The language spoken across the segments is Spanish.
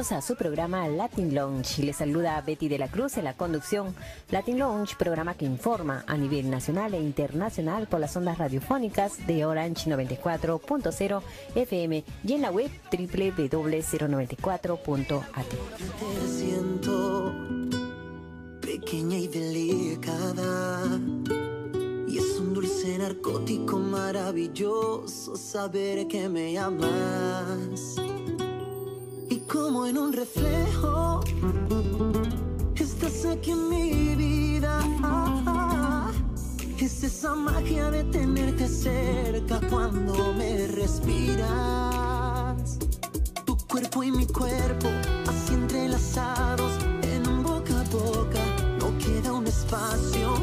A su programa Latin Lounge. Les saluda Betty de la Cruz en la conducción. Latin Lounge, programa que informa a nivel nacional e internacional por las ondas radiofónicas de Orange 94.0 FM y en la web www.094.at. Te siento pequeña y delicada. Y es un dulce narcótico maravilloso saber que me amas como en un reflejo. Estás aquí en mi vida. Es esa magia de tenerte cerca cuando me respiras. Tu cuerpo y mi cuerpo, así entrelazados en un boca a boca. No queda un espacio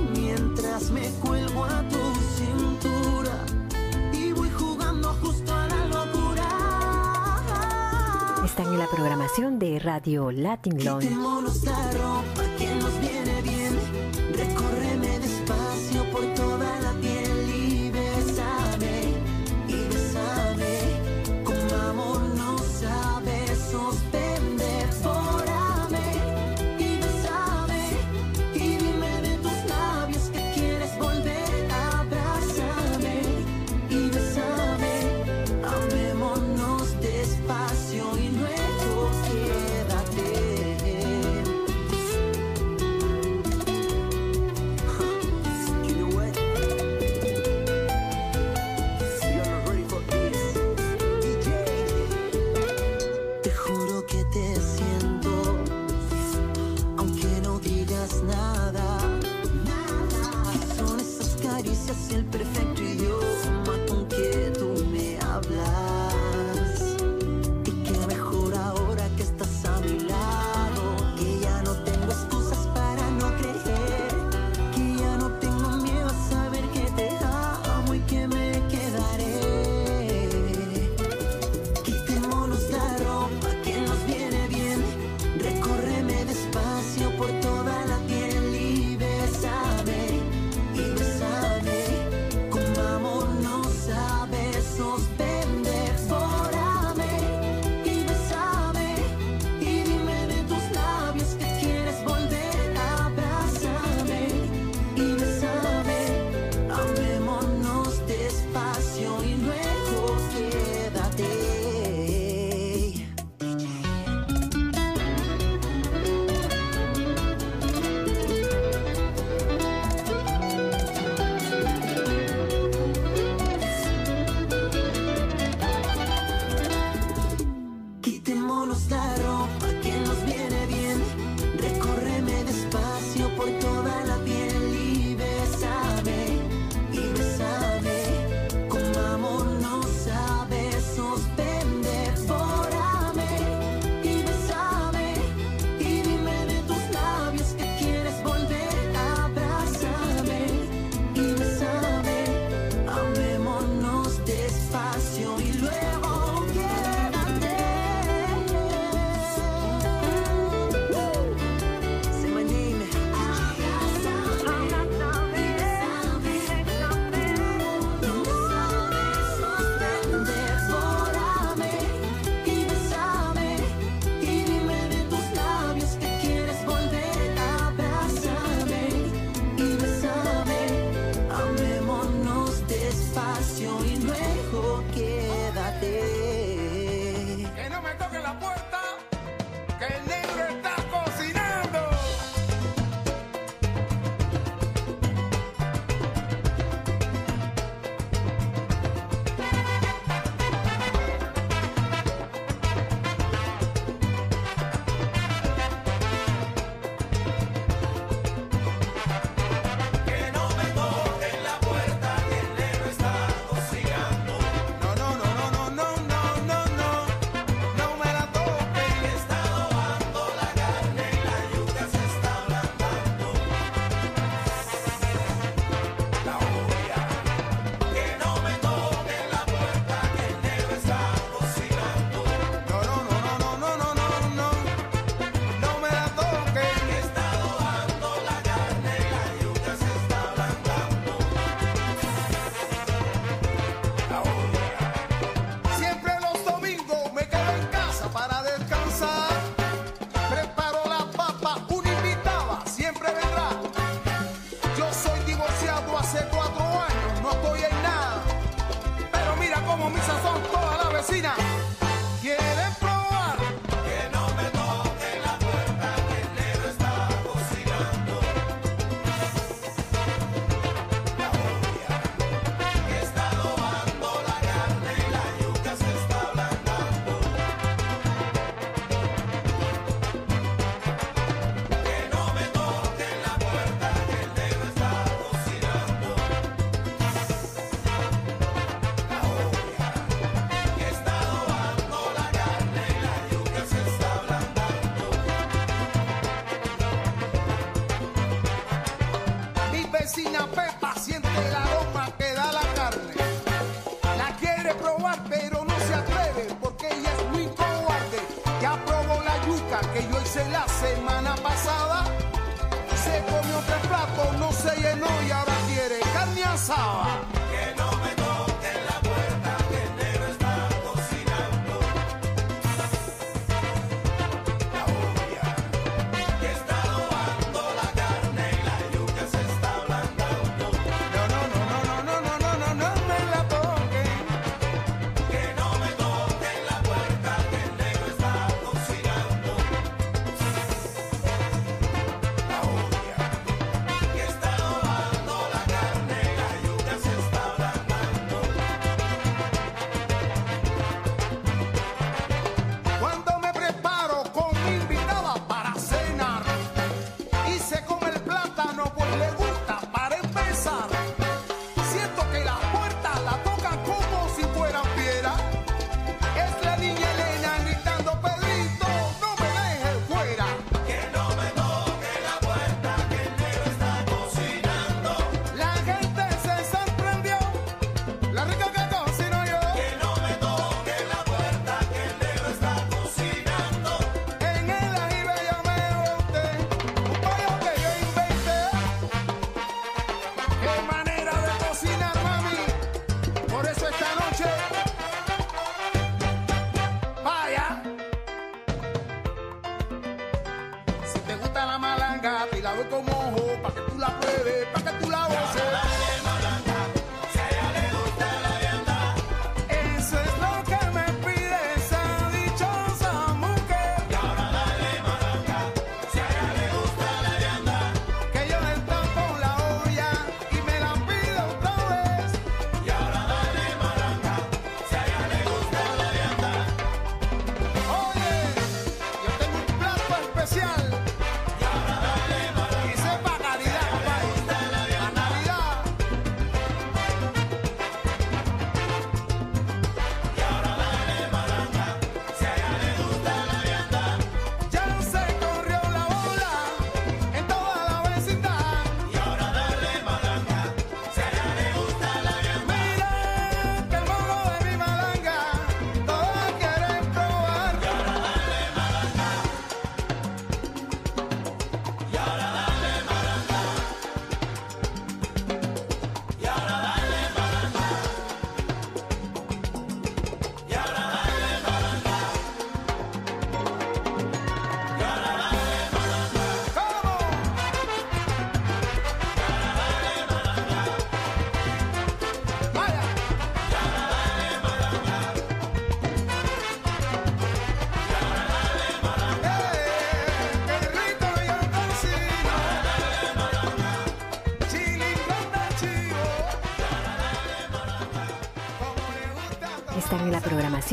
la programación de Radio Latin Lounge.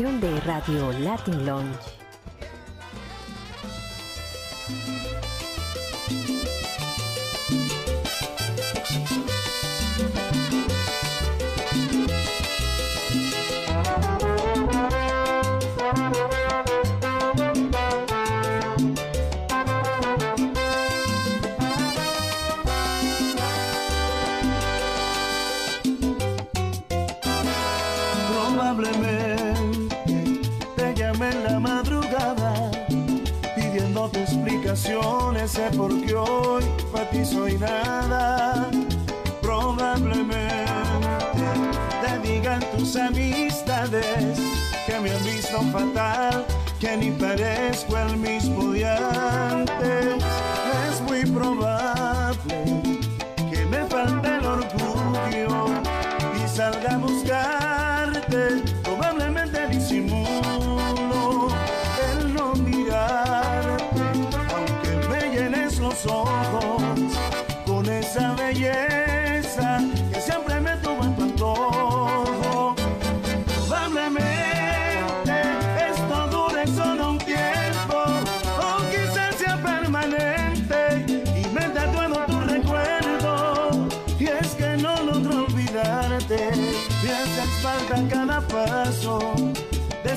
de Radio Latin Lounge. explicaciones sé por qué hoy para ti soy nada. Probablemente te digan tus amistades que me han visto fatal, que ni parezco el mismo de. Es muy probable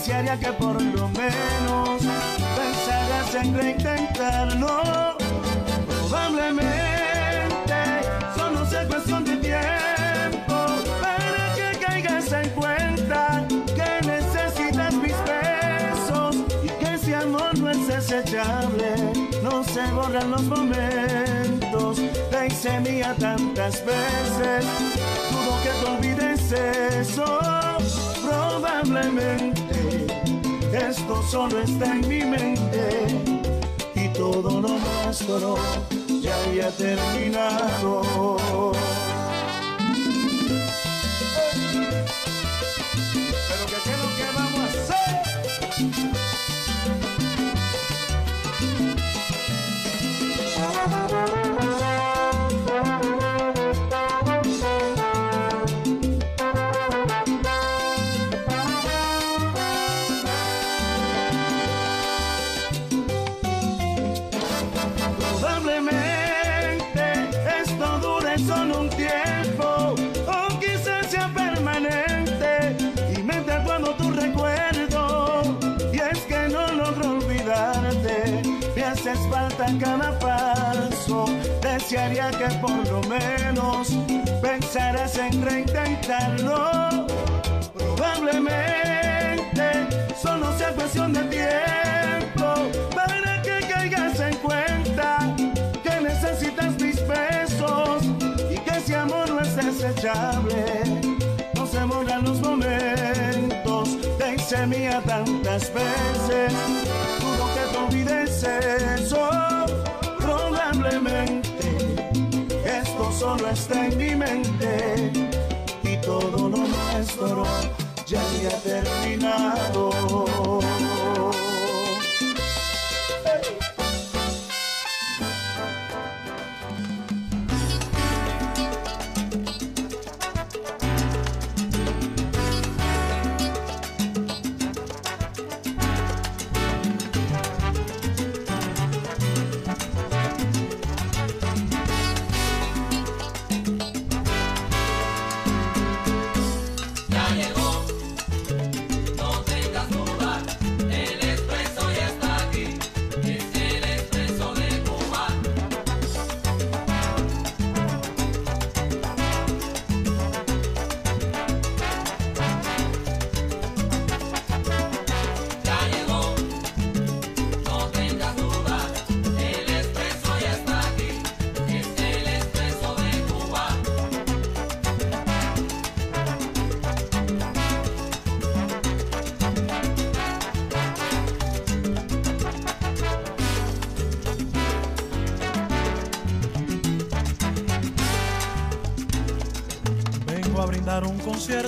desearía que por lo menos pensaras en reintentarlo. Probablemente solo sea cuestión de tiempo para que caigas en cuenta que necesitas mis besos y que ese amor no es desechable, no se borran los momentos. Te hice mía tantas veces, dudo que te olvides eso probablemente esto solo está en mi mente y todo lo nuestro ya había terminado. Desearía que por lo menos pensaras en reintentarlo. Probablemente solo sea cuestión de tiempo para que caigas en cuenta que necesitas mis besos y que ese amor no es desechable. No se borran los momentos de hice mía tantas veces. Dudo que te olvides eso solo está en mi mente y todo lo nuestro ya había terminado.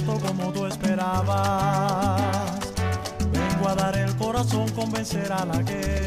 Como tú esperabas. Vengo a dar el corazón, convencer a la gente.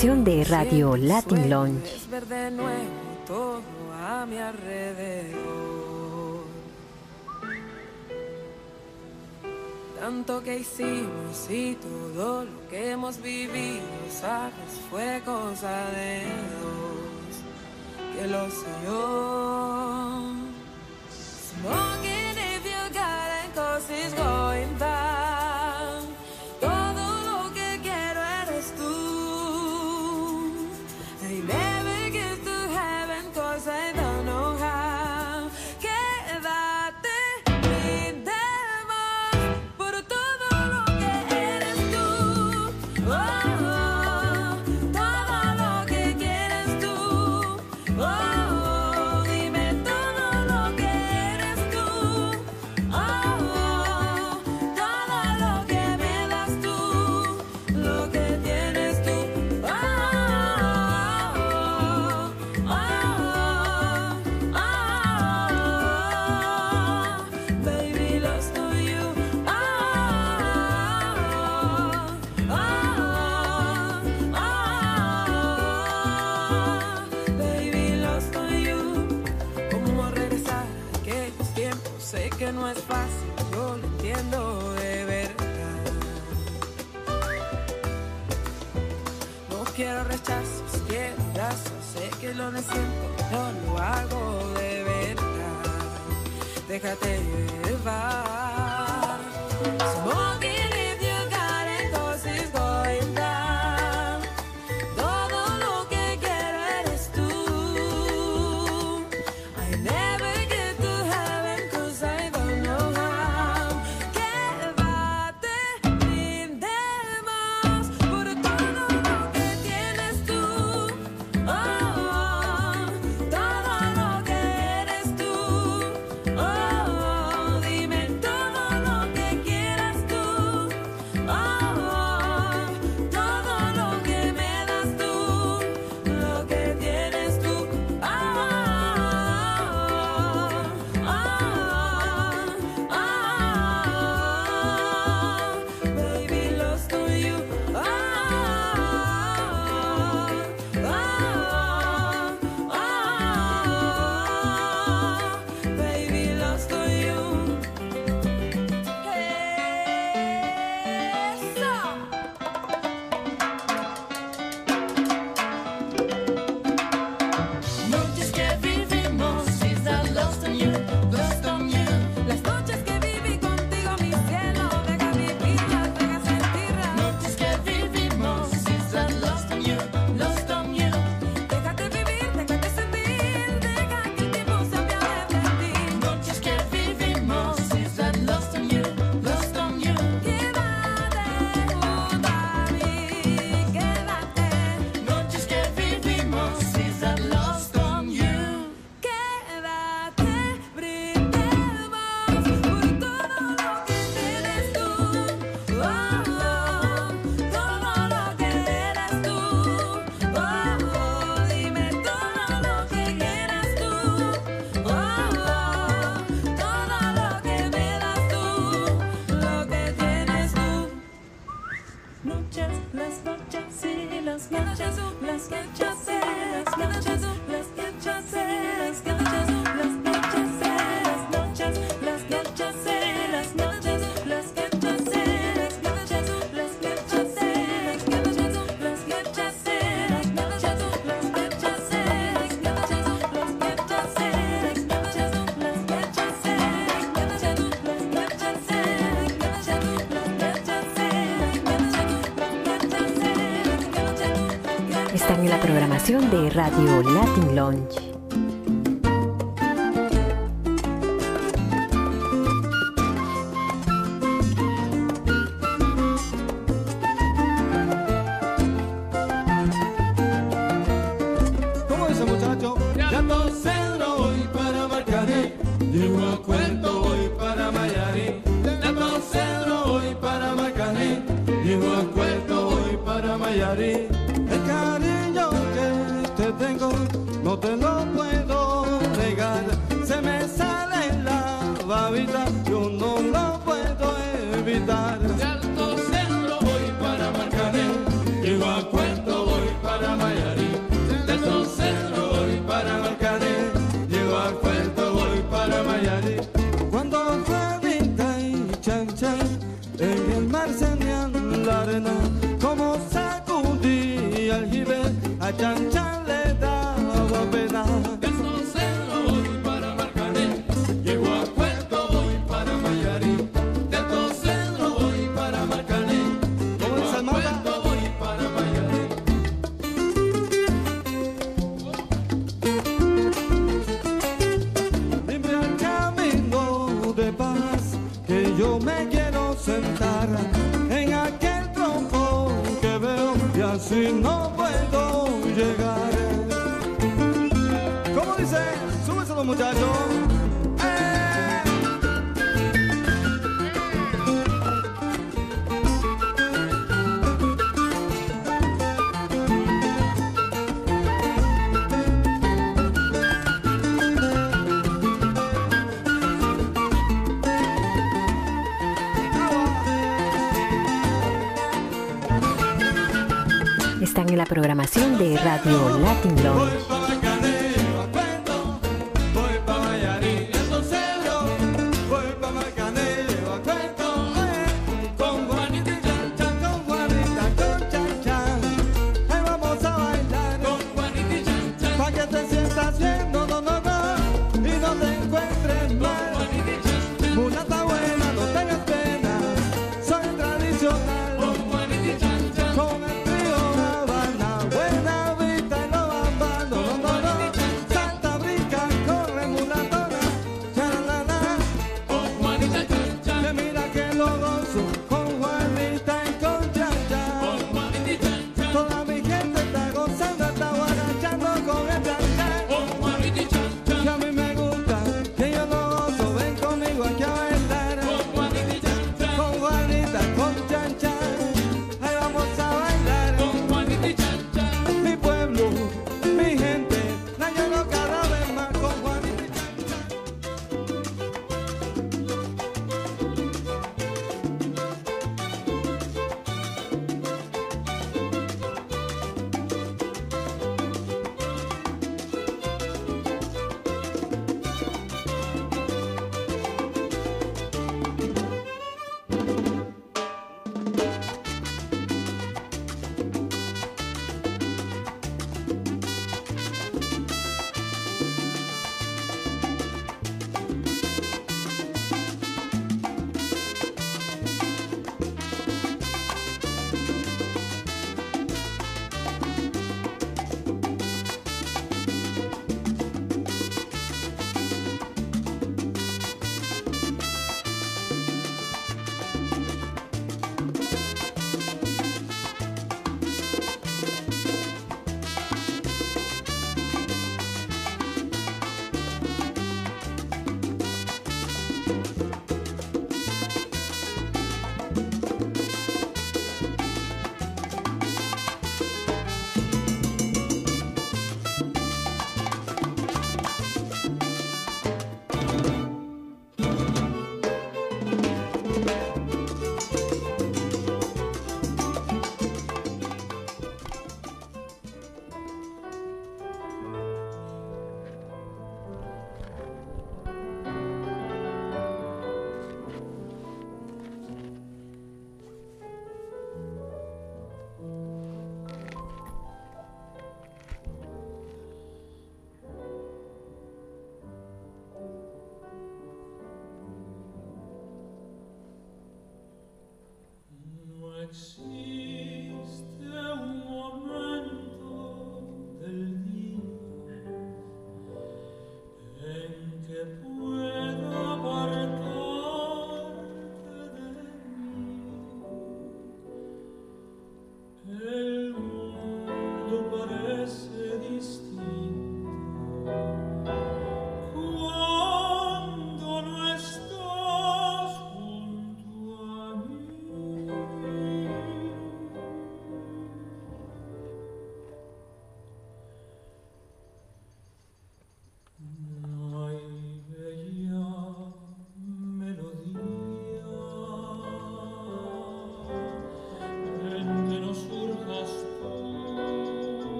producción de Radio Latin Lounge. Tanto que hicimos y todo lo que hemos vivido, sabes, fue cosa de Dios, que lo sé yo. producción de Radio Latin Launch. ¿Cómo dice muchacho? Ya, ya todo cedro y para marcaré. Eh. Llego a solidárias voy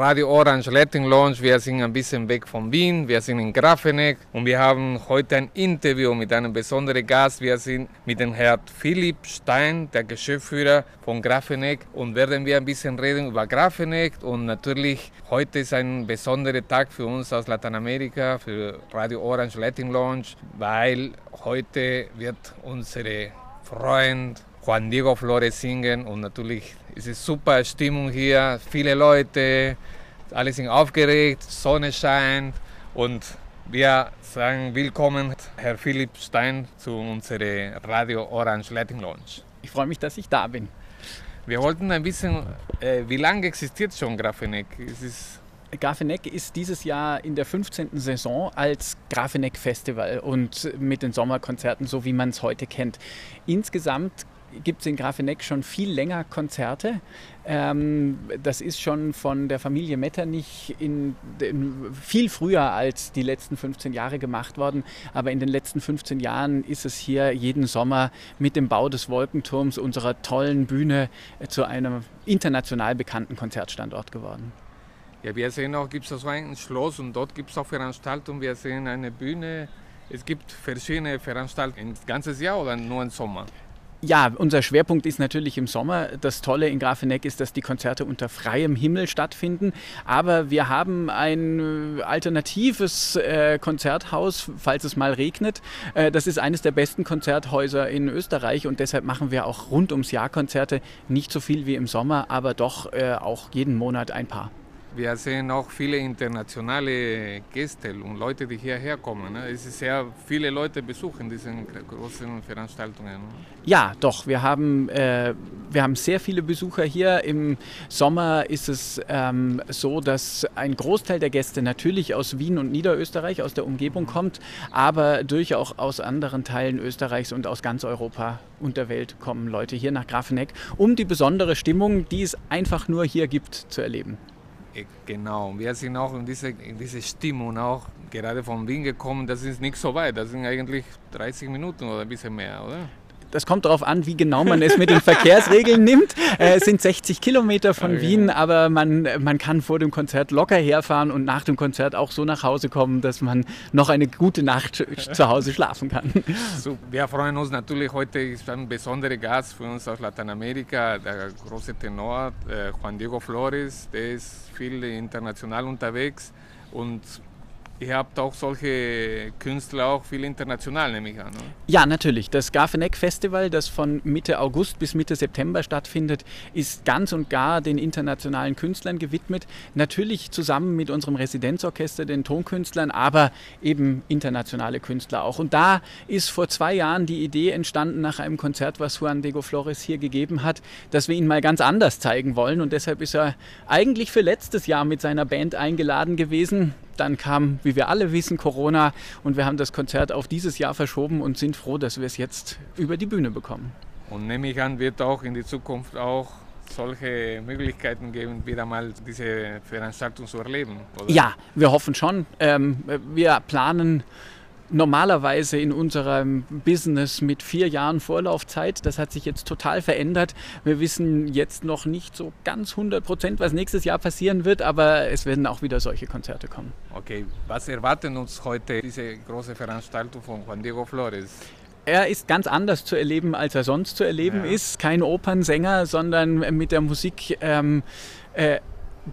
Radio Orange Latin Lounge. Wir sind ein bisschen weg von Wien, wir sind in Grafenegg und wir haben heute ein Interview mit einem besonderen Gast. Wir sind mit dem Herrn Philipp Stein, der Geschäftsführer von Grafenegg und werden wir ein bisschen reden über Grafenegg und natürlich heute ist ein besonderer Tag für uns aus Lateinamerika, für Radio Orange Latin Lounge, weil heute wird unsere Freund Juan Diego Flores singen und natürlich ist es super Stimmung hier, viele Leute, alle sind aufgeregt, Sonne scheint und wir sagen willkommen Herr Philipp Stein zu unserer Radio Orange Latin Lounge. Ich freue mich, dass ich da bin. Wir wollten ein bisschen, äh, wie lange existiert schon Grafeneck? Es ist Grafeneck ist dieses Jahr in der 15. Saison als Grafeneck Festival und mit den Sommerkonzerten, so wie man es heute kennt. Insgesamt gibt es in Grafeneck schon viel länger Konzerte. Ähm, das ist schon von der Familie Metternich in, in, viel früher als die letzten 15 Jahre gemacht worden. Aber in den letzten 15 Jahren ist es hier jeden Sommer mit dem Bau des Wolkenturms, unserer tollen Bühne, äh, zu einem international bekannten Konzertstandort geworden. Ja, wir sehen auch, gibt es so ein Schloss und dort gibt es auch Veranstaltungen. Wir sehen eine Bühne. Es gibt verschiedene Veranstaltungen, ein ganzes Jahr oder nur im Sommer? Ja, unser Schwerpunkt ist natürlich im Sommer. Das Tolle in Grafeneck ist, dass die Konzerte unter freiem Himmel stattfinden. Aber wir haben ein äh, alternatives äh, Konzerthaus, falls es mal regnet. Äh, das ist eines der besten Konzerthäuser in Österreich und deshalb machen wir auch rund ums Jahr Konzerte. Nicht so viel wie im Sommer, aber doch äh, auch jeden Monat ein paar. Wir sehen auch viele internationale Gäste und Leute, die hierher kommen. Ne? Es ist sehr viele Leute besuchen diese großen Veranstaltungen. Ne? Ja, doch. Wir haben, äh, wir haben sehr viele Besucher hier. Im Sommer ist es ähm, so, dass ein Großteil der Gäste natürlich aus Wien und Niederösterreich, aus der Umgebung kommt, aber durchaus aus anderen Teilen Österreichs und aus ganz Europa und der Welt kommen Leute hier nach Grafeneck, um die besondere Stimmung, die es einfach nur hier gibt, zu erleben. Genau, wir sind auch in diese, in diese Stimmung auch gerade von Wien gekommen. Das ist nicht so weit, das sind eigentlich 30 Minuten oder ein bisschen mehr, oder? Das kommt darauf an, wie genau man es mit den Verkehrsregeln nimmt. Äh, es sind 60 Kilometer von okay. Wien, aber man, man kann vor dem Konzert locker herfahren und nach dem Konzert auch so nach Hause kommen, dass man noch eine gute Nacht zu Hause schlafen kann. So, wir freuen uns natürlich, heute ist ein besonderer Gast für uns aus Lateinamerika, der große Tenor äh, Juan Diego Flores, der ist viel international unterwegs und Ihr habt auch solche Künstler auch viel international, nehme ich an. Oder? Ja, natürlich. Das Garfeneck Festival, das von Mitte August bis Mitte September stattfindet, ist ganz und gar den internationalen Künstlern gewidmet. Natürlich zusammen mit unserem Residenzorchester, den Tonkünstlern, aber eben internationale Künstler auch. Und da ist vor zwei Jahren die Idee entstanden nach einem Konzert, was Juan Diego Flores hier gegeben hat, dass wir ihn mal ganz anders zeigen wollen. Und deshalb ist er eigentlich für letztes Jahr mit seiner Band eingeladen gewesen. Dann kam, wie wir alle wissen, Corona und wir haben das Konzert auf dieses Jahr verschoben und sind froh, dass wir es jetzt über die Bühne bekommen. Und nehme ich an, wird auch in die Zukunft auch solche Möglichkeiten geben, wieder mal diese Veranstaltung zu erleben? Oder? Ja, wir hoffen schon. Ähm, wir planen normalerweise in unserem Business mit vier Jahren Vorlaufzeit. Das hat sich jetzt total verändert. Wir wissen jetzt noch nicht so ganz 100 Prozent, was nächstes Jahr passieren wird, aber es werden auch wieder solche Konzerte kommen. Okay, was erwarten uns heute diese große Veranstaltung von Juan Diego Flores? Er ist ganz anders zu erleben, als er sonst zu erleben ja. ist. Kein Opernsänger, sondern mit der Musik. Ähm, äh,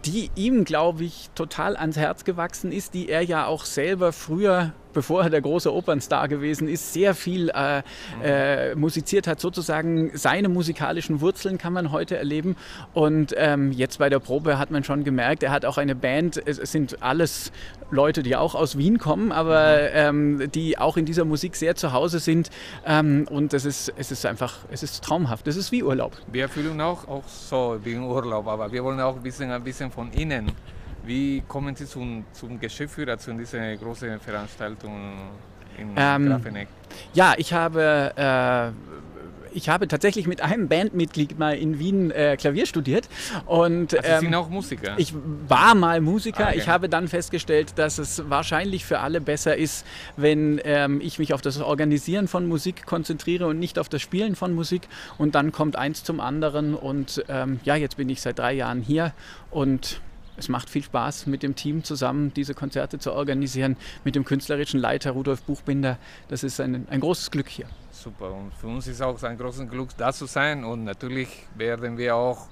die ihm, glaube ich, total ans Herz gewachsen ist, die er ja auch selber früher bevor er der große Opernstar gewesen ist, sehr viel äh, äh, musiziert hat. Sozusagen seine musikalischen Wurzeln kann man heute erleben. Und ähm, jetzt bei der Probe hat man schon gemerkt, er hat auch eine Band. Es, sind alles Leute, die auch aus Wien kommen, aber ähm, die auch in dieser Musik sehr zu Hause sind. Ähm, und es ist, es ist einfach, es ist traumhaft. Es ist wie Urlaub. Wir fühlen auch, auch so wie Urlaub, aber wir wollen auch wissen, ein bisschen von Ihnen. Wie kommen Sie zum, zum Geschäftsführer, zu dieser großen Veranstaltung in ähm, Grafeneck? Ja, ich habe, äh, ich habe tatsächlich mit einem Bandmitglied mal in Wien äh, Klavier studiert. Und, also Sie sind auch Musiker? Ich war mal Musiker. Ah, okay. Ich habe dann festgestellt, dass es wahrscheinlich für alle besser ist, wenn ähm, ich mich auf das Organisieren von Musik konzentriere und nicht auf das Spielen von Musik. Und dann kommt eins zum anderen. Und ähm, ja, jetzt bin ich seit drei Jahren hier und es macht viel Spaß, mit dem Team zusammen diese Konzerte zu organisieren, mit dem künstlerischen Leiter Rudolf Buchbinder. Das ist ein, ein großes Glück hier. Super. Und für uns ist auch ein großes Glück, da zu sein. Und natürlich werden wir auch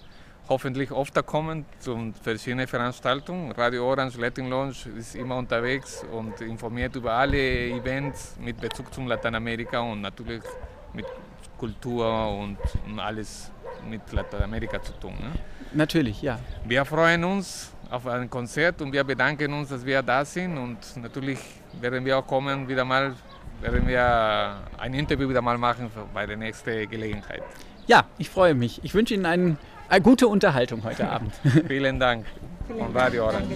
hoffentlich öfter kommen zu verschiedenen Veranstaltungen. Radio Orange, Latin Lounge ist immer unterwegs und informiert über alle Events mit Bezug zum Lateinamerika und natürlich mit Kultur und, und alles mit Lateinamerika zu tun. Ne? Natürlich, ja. Wir freuen uns auf ein Konzert und wir bedanken uns, dass wir da sind und natürlich werden wir auch kommen, wieder mal, werden wir ein Interview wieder mal machen für- bei der nächsten Gelegenheit. Ja, ich freue mich. Ich wünsche Ihnen einen, eine gute Unterhaltung heute Abend. Vielen Dank von Radio Orange.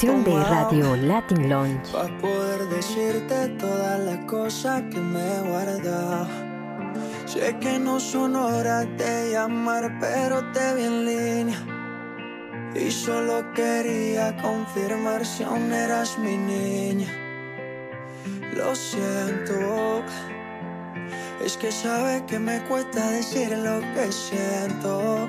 Programación de Radio Latin Lounge. para poder decirte todas las cosas que me he guardado. Sé que no son horas de llamar, pero te vi en línea. Y solo quería confirmar si aún eras mi niña. Lo siento. Es que sabes que me cuesta decir lo que siento.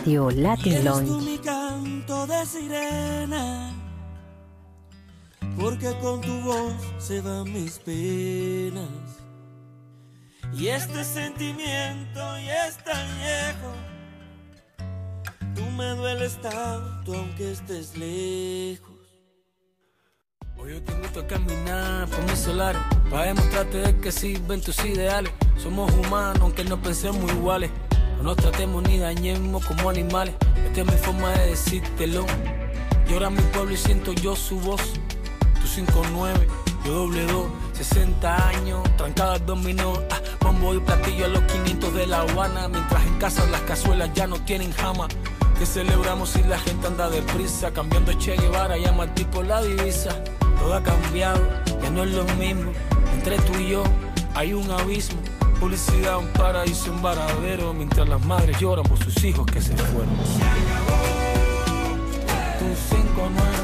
Radio Latin Lounge. mi canto de sirena, porque con tu voz se van mis penas. Y este sentimiento ya es tan viejo. Tú me dueles tanto aunque estés lejos. Hoy yo te gusta caminar por mi solar para demostrarte que sirven tus ideales. Somos humanos aunque no pensemos iguales. No nos tratemos ni dañemos como animales. Esta es mi forma de decírtelo. Llora mi pueblo y siento yo su voz. Tú 59, yo doble 2, 60 años, trancada al dominó. Ah, bombo y platillo a los 500 de La Habana. Mientras en casa las cazuelas ya no tienen jama. Que celebramos si la gente anda deprisa? Cambiando Che Guevara y a Martí por la divisa. Todo ha cambiado, ya no es lo mismo. Entre tú y yo hay un abismo publicidad, un paraíso, un varadero, mientras las madres lloran por sus hijos que se fueron. Se acabó. Tus cinco nueve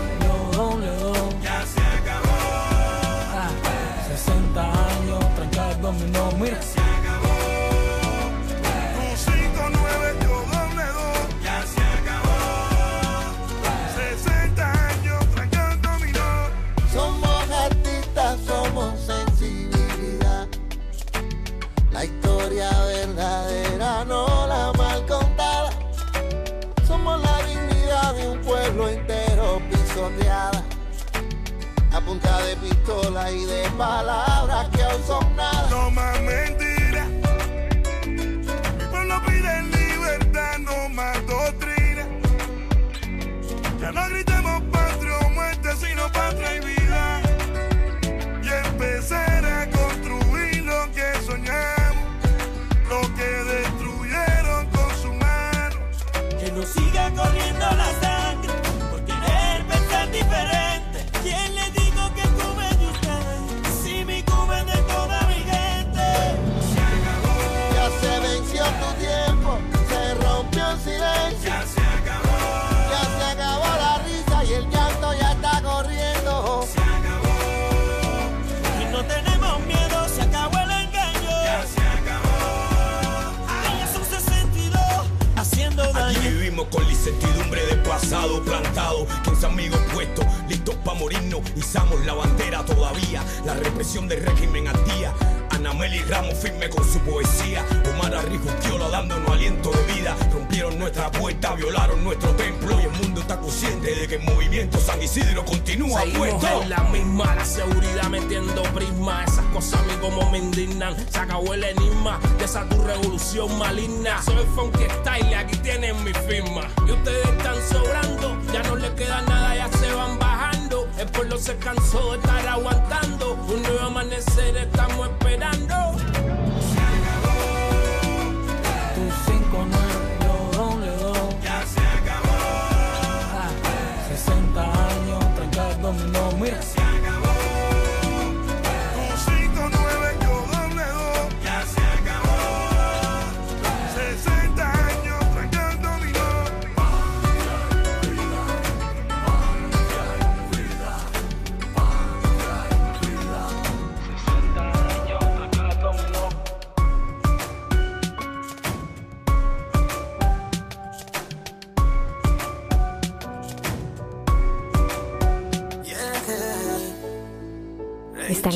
como me indignan. Se acabó el enigma de esa tu revolución maligna. Soy funky style aquí tienen mi firma. Y ustedes están sobrando, ya no les queda nada, ya se van bajando. El pueblo se cansó de estar aguantando. Un nuevo amanecer estamos esperando.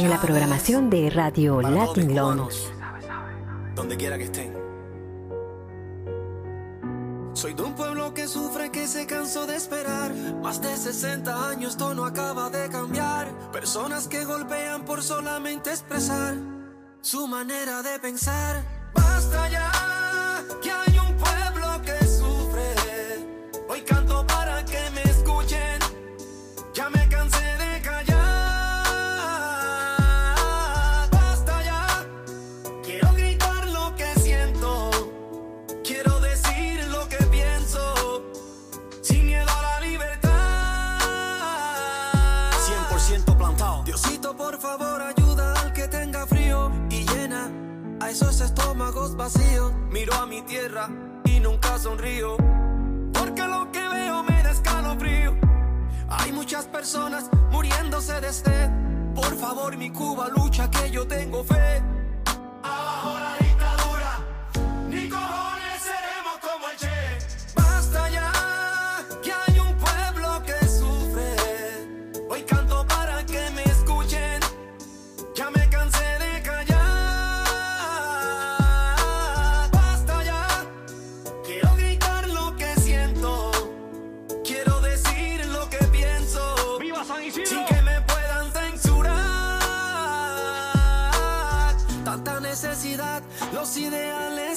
En la programación de Radio Latin Lounge. donde quiera que estén. Soy de un pueblo que sufre, que se cansó de esperar. Más de 60 años, esto no acaba de cambiar. Personas que golpean por solamente expresar su manera de pensar. Basta ya, esos estómagos vacíos. Miro a mi tierra y nunca sonrío. Porque lo que veo me da escalofrío. Hay muchas personas muriéndose de sed. Por favor, mi Cuba lucha que yo tengo fe.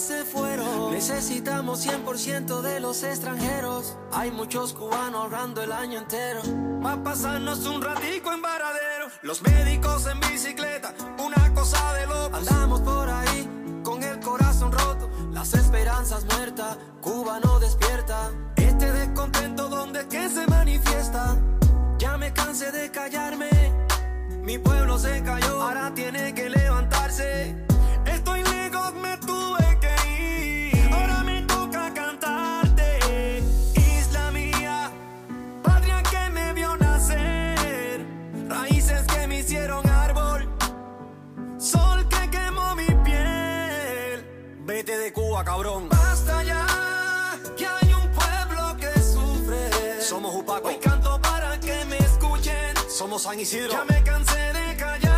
Se fueron. Necesitamos 100% de los extranjeros. Hay muchos cubanos ahorrando el año entero. Va a pasarnos un ratico en varadero. Los médicos en bicicleta, una cosa de locos. Andamos por ahí con el corazón roto. Las esperanzas muertas, Cuba no despierta. Este descontento donde es que se manifiesta. Ya me cansé de callarme. Mi pueblo se cayó, ahora tiene que levantarse. Cabrón. Basta ya, que hay un pueblo que sufre. Somos Upaco. Hoy canto para que me escuchen. Somos San Isidro. Ya me cansé de callar.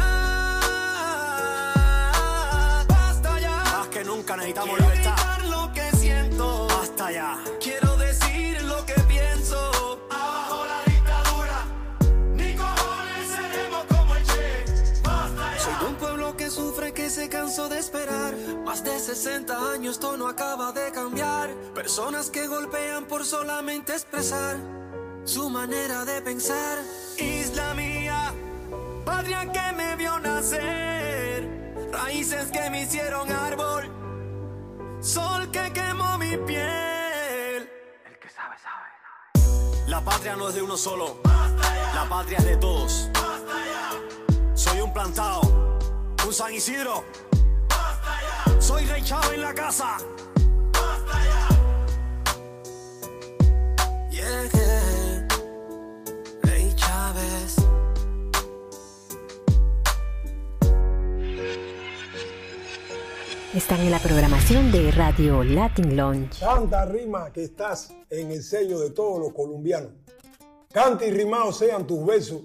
Basta ya. Más que nunca necesitamos Quiero libertad. lo que siento. Basta ya. Quiero decir lo que pienso. Abajo la dictadura. Ni cojones seremos como el Che. Basta ya. Soy de un pueblo que sufre, que se cansó de esperar. Más de 60 años, esto no acaba de cambiar. Personas que golpean por solamente expresar su manera de pensar. Isla mía, patria que me vio nacer. Raíces que me hicieron árbol. Sol que quemó mi piel. El que sabe, sabe. La patria no es de uno solo. La patria es de todos. Soy un plantado, un San Isidro. Soy Rey Chávez en la casa. Yeah, yeah. Rey Chávez. Están en la programación de Radio Latin Lounge. Tanta rima que estás en el sello de todos los colombianos. Canta y rimados sean tus versos,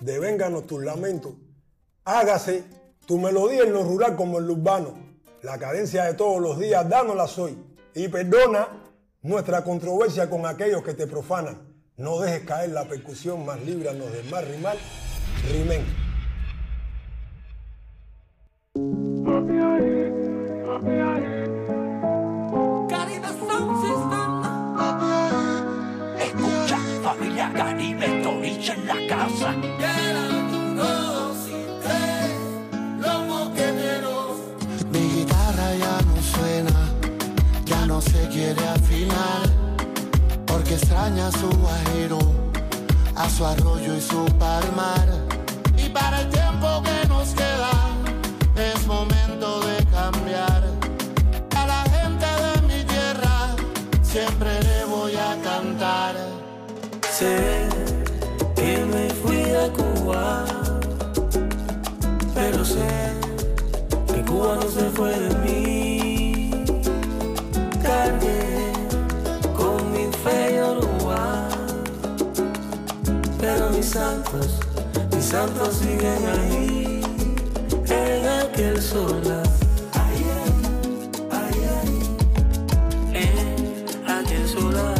devénganos tus lamentos. Hágase Tu melodía en lo rural como en lo urbano. La cadencia de todos los días, dánosla soy. Y perdona nuestra controversia con aquellos que te profanan. No dejes caer la percusión más líbranos del más rimal. Rimen. Escucha, familia Caribe, Toriche en la casa. Se quiere afinar, porque extraña su guajiro, a su arroyo y su palmar. Y para el tiempo que nos queda, es momento de cambiar. A la gente de mi tierra, siempre le voy a cantar. Sé que me fui de Cuba, pero sé que Cuba no se fue de mí. Santos, mis santos siguen ahí, en aquel solar. En aquel solar.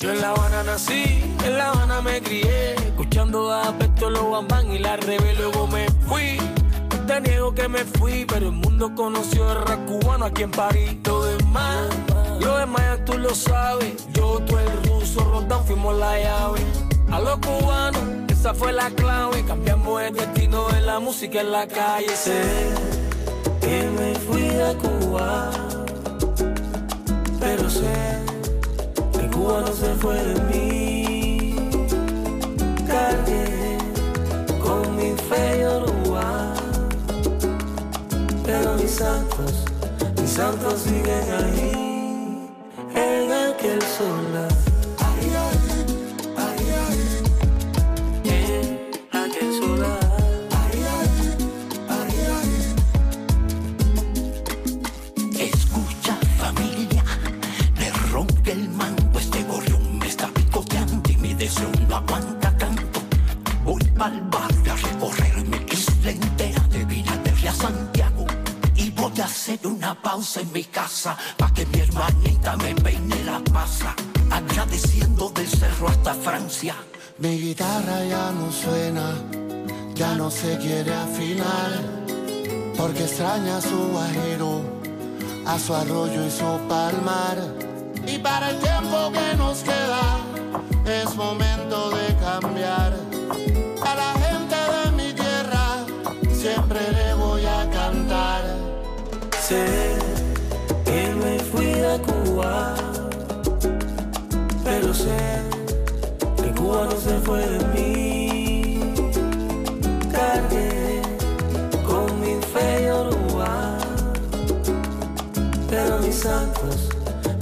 Yo en La Habana nací, en La Habana me crié, escuchando a Beto, los Bambán y la Rebe, luego me fui. Te niego que me fui, pero el mundo conoció el rap cubano aquí en París. Lo demás, yo Maya tú lo sabes, yo, tú el ruso, Rondán fuimos la llave. A los cubanos, esa fue la clave, cambiamos el destino de la música en la calle. Sé que me fui de Cuba, pero sé que Cuba no se fue de mí. Cargué con mi fe y Uruguay, pero mis santos, mis santos siguen ahí, aquel solar. En aquel solar. Escucha familia, me rompe el manto, este gorrión me está picoteando y mi deseo no aguanta tanto. Voy pa'l barrio a recorrer mi isla entera de Vinaterria a Santiago y voy a hacer una pausa en mi casa pa' que mi hermanita me peine la pasa, agradeciendo del cerro hasta Francia. Mi guitarra ya no suena, ya no se quiere afinar, porque extraña a su guajiro, a su arroyo y su palmar. Y para el tiempo que nos queda, es momento de cambiar. A la gente de mi tierra, siempre le voy a cantar. Sé que me fui de Cuba, sé que Cuba no se fue de mí. Cargué con mi fe y Uruguay, pero mis santos,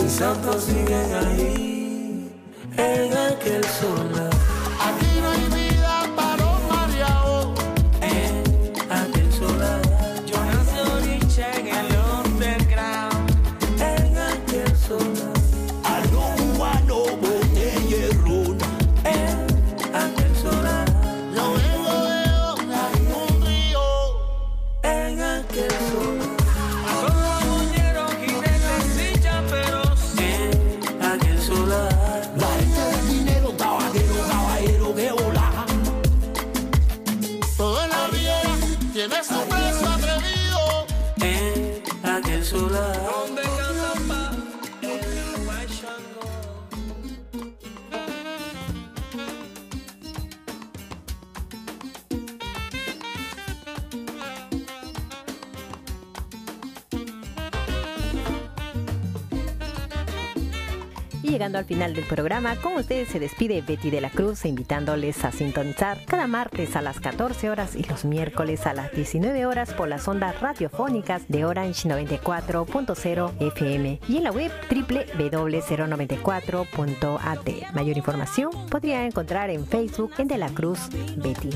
mis santos siguen ahí, en aquel solar. El guaychano. Llegando al final del programa, con ustedes se despide Betty de la Cruz, invitándoles a sintonizar cada martes a las 14 horas y los miércoles a las 19 horas por las ondas radiofónicas de Orange 94.0 FM y en la web www.094.at. Mayor información podría encontrar en Facebook en De la Cruz Betty.